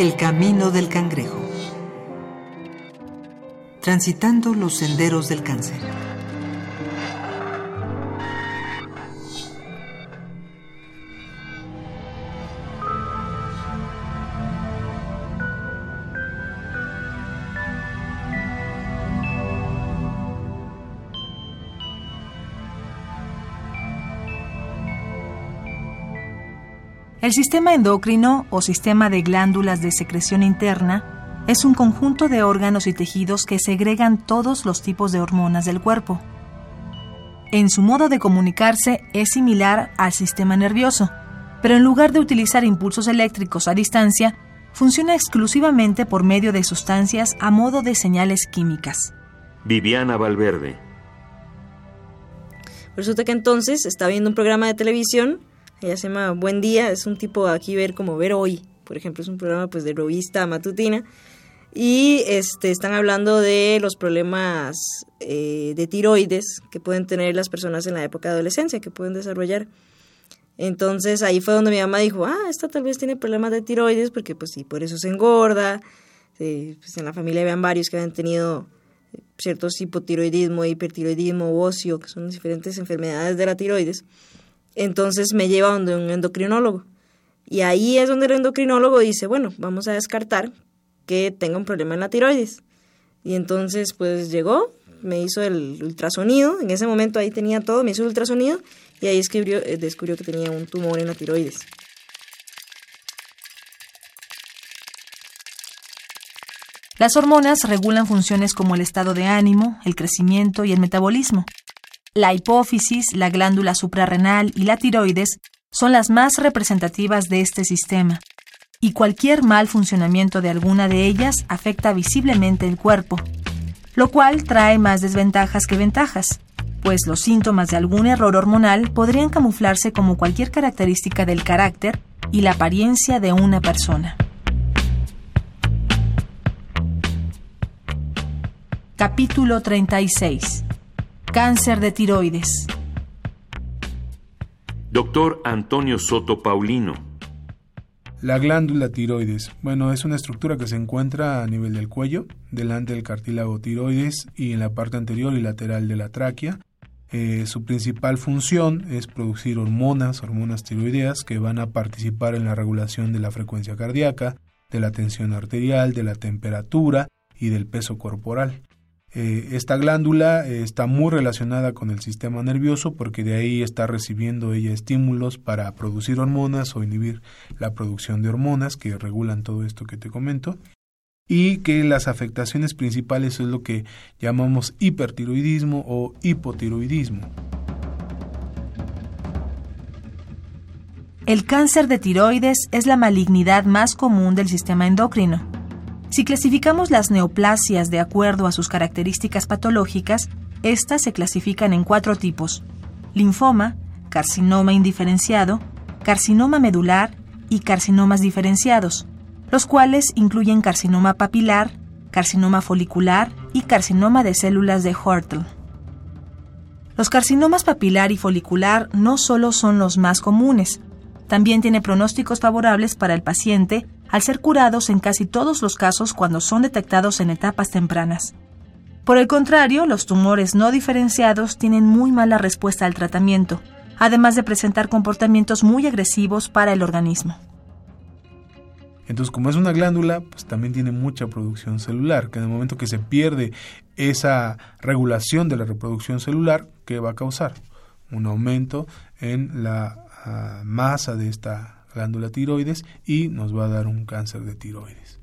El camino del cangrejo. Transitando los senderos del cáncer. El sistema endocrino o sistema de glándulas de secreción interna es un conjunto de órganos y tejidos que segregan todos los tipos de hormonas del cuerpo. En su modo de comunicarse es similar al sistema nervioso, pero en lugar de utilizar impulsos eléctricos a distancia, funciona exclusivamente por medio de sustancias a modo de señales químicas. Viviana Valverde. Resulta que entonces está viendo un programa de televisión ella se llama Buen Día, es un tipo aquí ver como ver hoy, por ejemplo, es un programa pues de revista matutina y este están hablando de los problemas eh, de tiroides que pueden tener las personas en la época de adolescencia, que pueden desarrollar. Entonces ahí fue donde mi mamá dijo, ah, esta tal vez tiene problemas de tiroides porque pues sí, por eso se engorda. Eh, pues en la familia habían varios que habían tenido ciertos hipotiroidismo, hipertiroidismo, óseo, que son diferentes enfermedades de la tiroides. Entonces me lleva donde un endocrinólogo. Y ahí es donde el endocrinólogo dice, bueno, vamos a descartar que tenga un problema en la tiroides. Y entonces pues llegó, me hizo el ultrasonido, en ese momento ahí tenía todo, me hizo el ultrasonido y ahí eh, descubrió que tenía un tumor en la tiroides. Las hormonas regulan funciones como el estado de ánimo, el crecimiento y el metabolismo. La hipófisis, la glándula suprarrenal y la tiroides son las más representativas de este sistema, y cualquier mal funcionamiento de alguna de ellas afecta visiblemente el cuerpo, lo cual trae más desventajas que ventajas, pues los síntomas de algún error hormonal podrían camuflarse como cualquier característica del carácter y la apariencia de una persona. Capítulo 36 Cáncer de tiroides. Doctor Antonio Soto Paulino. La glándula tiroides. Bueno, es una estructura que se encuentra a nivel del cuello, delante del cartílago tiroides y en la parte anterior y lateral de la tráquea. Eh, su principal función es producir hormonas, hormonas tiroideas, que van a participar en la regulación de la frecuencia cardíaca, de la tensión arterial, de la temperatura y del peso corporal. Eh, esta glándula eh, está muy relacionada con el sistema nervioso porque de ahí está recibiendo ella estímulos para producir hormonas o inhibir la producción de hormonas que regulan todo esto que te comento y que las afectaciones principales es lo que llamamos hipertiroidismo o hipotiroidismo. El cáncer de tiroides es la malignidad más común del sistema endocrino. Si clasificamos las neoplasias de acuerdo a sus características patológicas, estas se clasifican en cuatro tipos: linfoma, carcinoma indiferenciado, carcinoma medular y carcinomas diferenciados, los cuales incluyen carcinoma papilar, carcinoma folicular y carcinoma de células de Hortel. Los carcinomas papilar y folicular no solo son los más comunes, también tiene pronósticos favorables para el paciente al ser curados en casi todos los casos cuando son detectados en etapas tempranas. Por el contrario, los tumores no diferenciados tienen muy mala respuesta al tratamiento, además de presentar comportamientos muy agresivos para el organismo. Entonces, como es una glándula, pues también tiene mucha producción celular, que en el momento que se pierde esa regulación de la reproducción celular, ¿qué va a causar? Un aumento en la ah, masa de esta glándula tiroides y nos va a dar un cáncer de tiroides.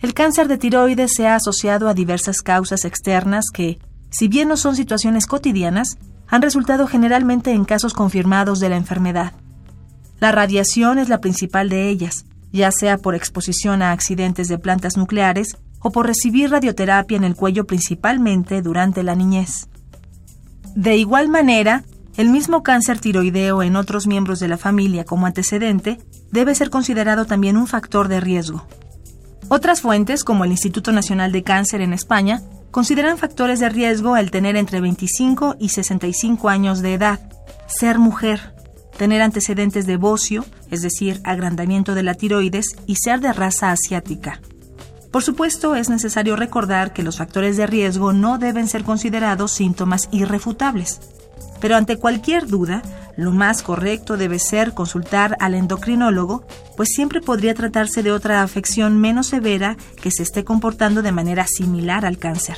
El cáncer de tiroides se ha asociado a diversas causas externas que, si bien no son situaciones cotidianas, han resultado generalmente en casos confirmados de la enfermedad. La radiación es la principal de ellas, ya sea por exposición a accidentes de plantas nucleares o por recibir radioterapia en el cuello principalmente durante la niñez. De igual manera, el mismo cáncer tiroideo en otros miembros de la familia como antecedente debe ser considerado también un factor de riesgo. Otras fuentes, como el Instituto Nacional de Cáncer en España, consideran factores de riesgo el tener entre 25 y 65 años de edad, ser mujer, tener antecedentes de bocio, es decir, agrandamiento de la tiroides, y ser de raza asiática. Por supuesto, es necesario recordar que los factores de riesgo no deben ser considerados síntomas irrefutables. Pero ante cualquier duda, lo más correcto debe ser consultar al endocrinólogo, pues siempre podría tratarse de otra afección menos severa que se esté comportando de manera similar al cáncer.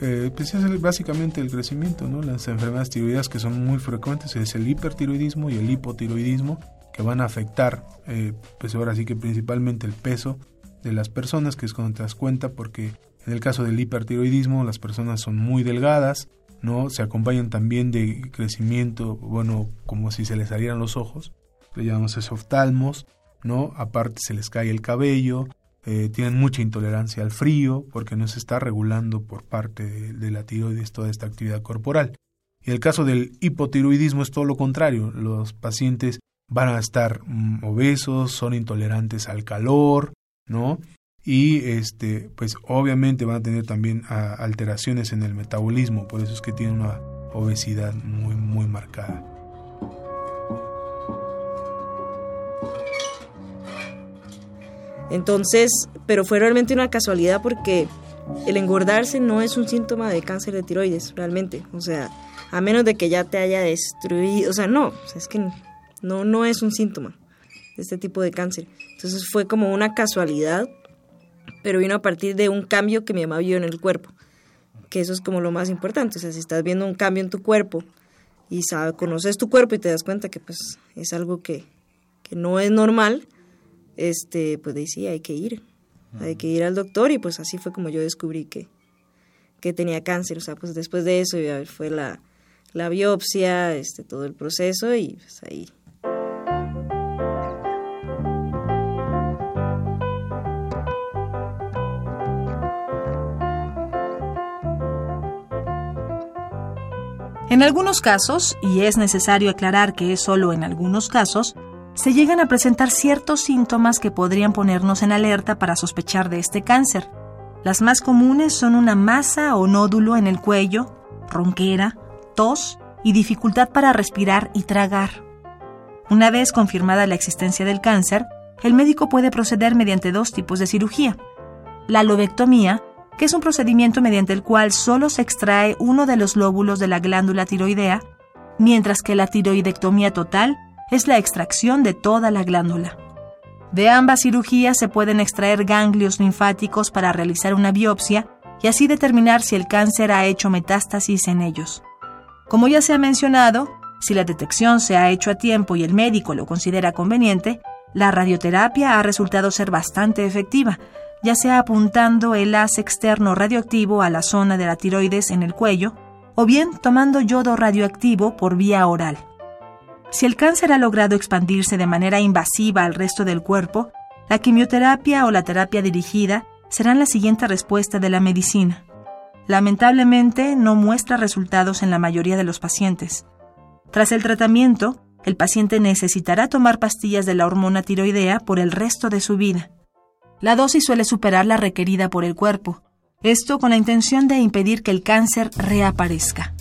Eh, pues es básicamente el crecimiento, ¿no? Las enfermedades tiroideas que son muy frecuentes es el hipertiroidismo y el hipotiroidismo que van a afectar, eh, pues ahora sí que principalmente el peso de las personas, que es cuando te das cuenta, porque en el caso del hipertiroidismo las personas son muy delgadas, ¿no? Se acompañan también de crecimiento, bueno, como si se les salieran los ojos, le llamamos oftalmos, ¿no? Aparte se les cae el cabello, eh, tienen mucha intolerancia al frío porque no se está regulando por parte de, la tiroides toda esta actividad corporal. Y el caso del hipotiroidismo es todo lo contrario. Los pacientes van a estar mm, obesos, son intolerantes al calor, ¿no? Y este, pues obviamente van a tener también alteraciones en el metabolismo, por eso es que tienen una obesidad muy, muy marcada. Entonces, pero fue realmente una casualidad porque el engordarse no es un síntoma de cáncer de tiroides, realmente. O sea, a menos de que ya te haya destruido, o sea, no, es que no, no es un síntoma de este tipo de cáncer. Entonces fue como una casualidad, pero vino a partir de un cambio que mi mamá vio en el cuerpo, que eso es como lo más importante. O sea, si estás viendo un cambio en tu cuerpo y sabes, conoces tu cuerpo y te das cuenta que pues es algo que, que no es normal, este, pues decía, hay que ir, hay que ir al doctor y pues así fue como yo descubrí que, que tenía cáncer, o sea, pues después de eso fue la, la biopsia, este, todo el proceso y pues ahí. En algunos casos, y es necesario aclarar que es solo en algunos casos, se llegan a presentar ciertos síntomas que podrían ponernos en alerta para sospechar de este cáncer. Las más comunes son una masa o nódulo en el cuello, ronquera, tos y dificultad para respirar y tragar. Una vez confirmada la existencia del cáncer, el médico puede proceder mediante dos tipos de cirugía. La lobectomía, que es un procedimiento mediante el cual solo se extrae uno de los lóbulos de la glándula tiroidea, mientras que la tiroidectomía total es la extracción de toda la glándula. De ambas cirugías se pueden extraer ganglios linfáticos para realizar una biopsia y así determinar si el cáncer ha hecho metástasis en ellos. Como ya se ha mencionado, si la detección se ha hecho a tiempo y el médico lo considera conveniente, la radioterapia ha resultado ser bastante efectiva, ya sea apuntando el haz externo radioactivo a la zona de la tiroides en el cuello, o bien tomando yodo radioactivo por vía oral. Si el cáncer ha logrado expandirse de manera invasiva al resto del cuerpo, la quimioterapia o la terapia dirigida serán la siguiente respuesta de la medicina. Lamentablemente no muestra resultados en la mayoría de los pacientes. Tras el tratamiento, el paciente necesitará tomar pastillas de la hormona tiroidea por el resto de su vida. La dosis suele superar la requerida por el cuerpo, esto con la intención de impedir que el cáncer reaparezca.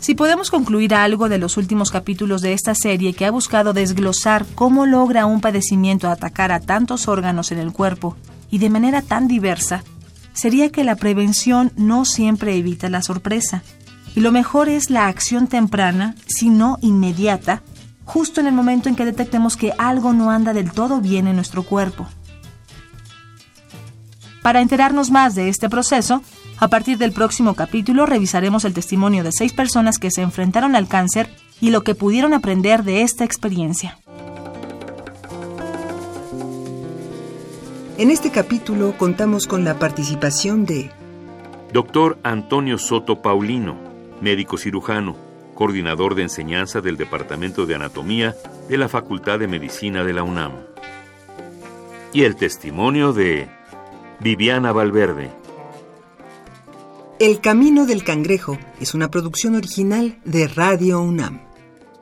Si podemos concluir algo de los últimos capítulos de esta serie que ha buscado desglosar cómo logra un padecimiento atacar a tantos órganos en el cuerpo y de manera tan diversa, sería que la prevención no siempre evita la sorpresa. Y lo mejor es la acción temprana, si no inmediata, justo en el momento en que detectemos que algo no anda del todo bien en nuestro cuerpo. Para enterarnos más de este proceso, a partir del próximo capítulo revisaremos el testimonio de seis personas que se enfrentaron al cáncer y lo que pudieron aprender de esta experiencia. En este capítulo contamos con la participación de Dr. Antonio Soto Paulino, médico cirujano, coordinador de enseñanza del Departamento de Anatomía de la Facultad de Medicina de la UNAM. Y el testimonio de Viviana Valverde, El Camino del Cangrejo es una producción original de Radio UNAM.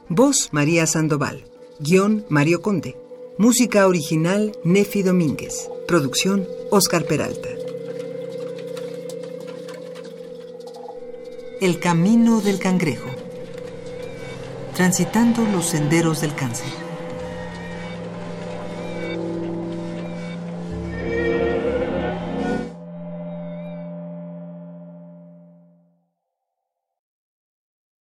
Voz María Sandoval. Guión Mario Conde. Música original Nefi Domínguez. Producción Oscar Peralta. El Camino del Cangrejo. Transitando los senderos del cáncer.